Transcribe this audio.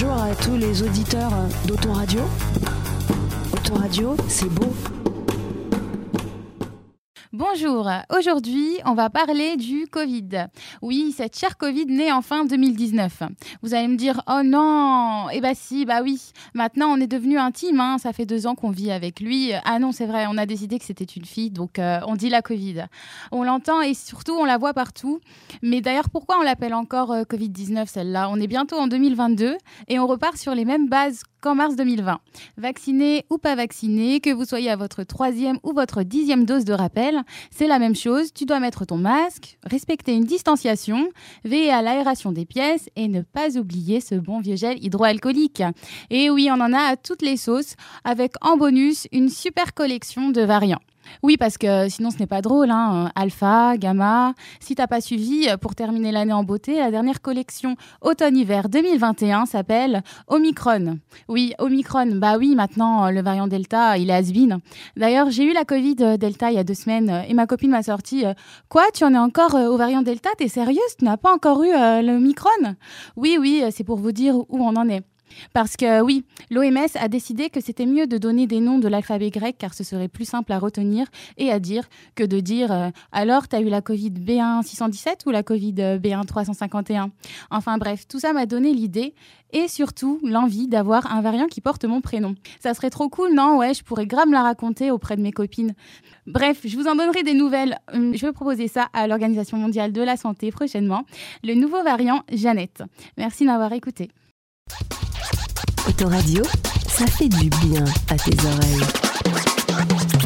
Bonjour à tous les auditeurs d'Autoradio. Autoradio, c'est beau. Bonjour, aujourd'hui on va parler du Covid. Oui, cette chère Covid née en fin 2019. Vous allez me dire, oh non, eh bah si, bah oui, maintenant on est devenu intime, hein. ça fait deux ans qu'on vit avec lui. Ah non, c'est vrai, on a décidé que c'était une fille, donc euh, on dit la Covid. On l'entend et surtout on la voit partout. Mais d'ailleurs, pourquoi on l'appelle encore euh, Covid-19 celle-là? On est bientôt en 2022 et on repart sur les mêmes bases qu'en mars 2020. Vacciné ou pas vacciné, que vous soyez à votre troisième ou votre dixième dose de rappel, c'est la même chose. Tu dois mettre ton masque, respecter une distanciation, veiller à l'aération des pièces et ne pas oublier ce bon vieux gel hydroalcoolique. Et oui, on en a à toutes les sauces, avec en bonus une super collection de variants. Oui, parce que sinon ce n'est pas drôle. Hein. Alpha, gamma. Si t'as pas suivi, pour terminer l'année en beauté, la dernière collection automne-hiver 2021 s'appelle Omicron. Oui, Omicron. Bah oui, maintenant le variant Delta, il est has D'ailleurs, j'ai eu la Covid euh, Delta il y a deux semaines et ma copine m'a sorti euh, Quoi, tu en es encore euh, au variant Delta? T'es sérieuse? Tu n'as pas encore eu l'Omicron? Oui, oui, c'est pour vous dire où on en est. Parce que oui, l'OMS a décidé que c'était mieux de donner des noms de l'alphabet grec car ce serait plus simple à retenir et à dire que de dire euh, alors t'as eu la Covid B1 617 ou la Covid B1 351. Enfin bref, tout ça m'a donné l'idée et surtout l'envie d'avoir un variant qui porte mon prénom. Ça serait trop cool, non? Ouais, je pourrais grave la raconter auprès de mes copines. Bref, je vous en donnerai des nouvelles. Hum, je vais proposer ça à l'Organisation mondiale de la santé prochainement. Le nouveau variant Jeannette. Merci d'avoir écouté. Autoradio, ça fait du bien à tes oreilles.